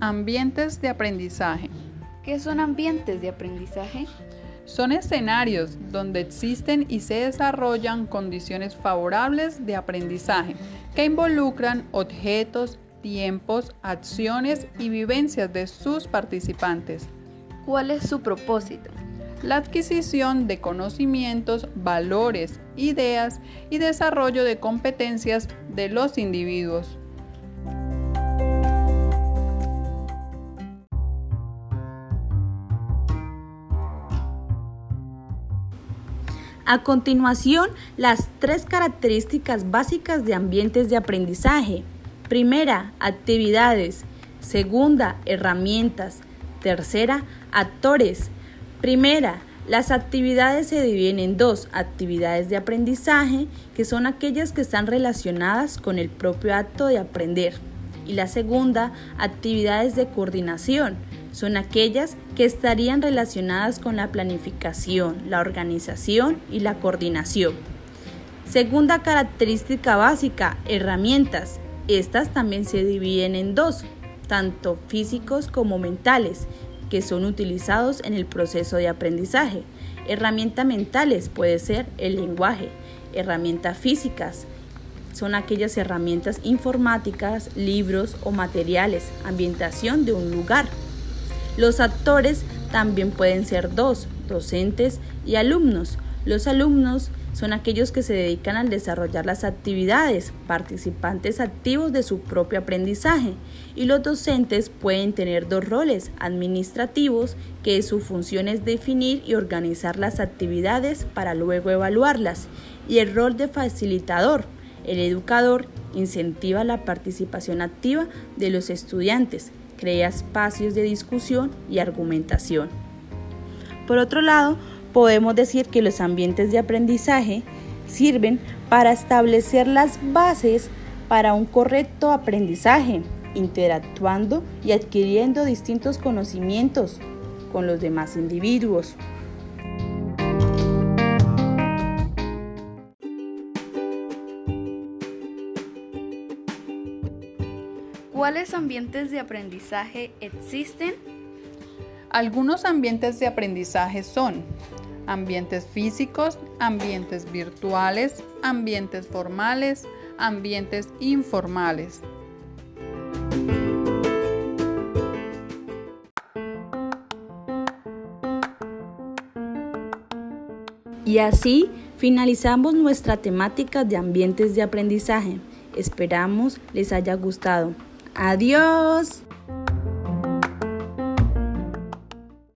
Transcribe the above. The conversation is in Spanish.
Ambientes de aprendizaje. ¿Qué son ambientes de aprendizaje? Son escenarios donde existen y se desarrollan condiciones favorables de aprendizaje que involucran objetos, tiempos, acciones y vivencias de sus participantes. ¿Cuál es su propósito? La adquisición de conocimientos, valores, ideas y desarrollo de competencias de los individuos. A continuación, las tres características básicas de ambientes de aprendizaje. Primera, actividades. Segunda, herramientas. Tercera, actores. Primera, las actividades se dividen en dos, actividades de aprendizaje, que son aquellas que están relacionadas con el propio acto de aprender. Y la segunda, actividades de coordinación, son aquellas que estarían relacionadas con la planificación, la organización y la coordinación. Segunda característica básica, herramientas. Estas también se dividen en dos, tanto físicos como mentales, que son utilizados en el proceso de aprendizaje. Herramientas mentales puede ser el lenguaje, herramientas físicas, son aquellas herramientas informáticas, libros o materiales, ambientación de un lugar. Los actores también pueden ser dos, docentes y alumnos. Los alumnos son aquellos que se dedican al desarrollar las actividades, participantes activos de su propio aprendizaje, y los docentes pueden tener dos roles administrativos, que su función es definir y organizar las actividades para luego evaluarlas, y el rol de facilitador. El educador incentiva la participación activa de los estudiantes, crea espacios de discusión y argumentación. Por otro lado, podemos decir que los ambientes de aprendizaje sirven para establecer las bases para un correcto aprendizaje, interactuando y adquiriendo distintos conocimientos con los demás individuos. ¿Cuáles ambientes de aprendizaje existen? Algunos ambientes de aprendizaje son ambientes físicos, ambientes virtuales, ambientes formales, ambientes informales. Y así finalizamos nuestra temática de ambientes de aprendizaje. Esperamos les haya gustado. Adiós.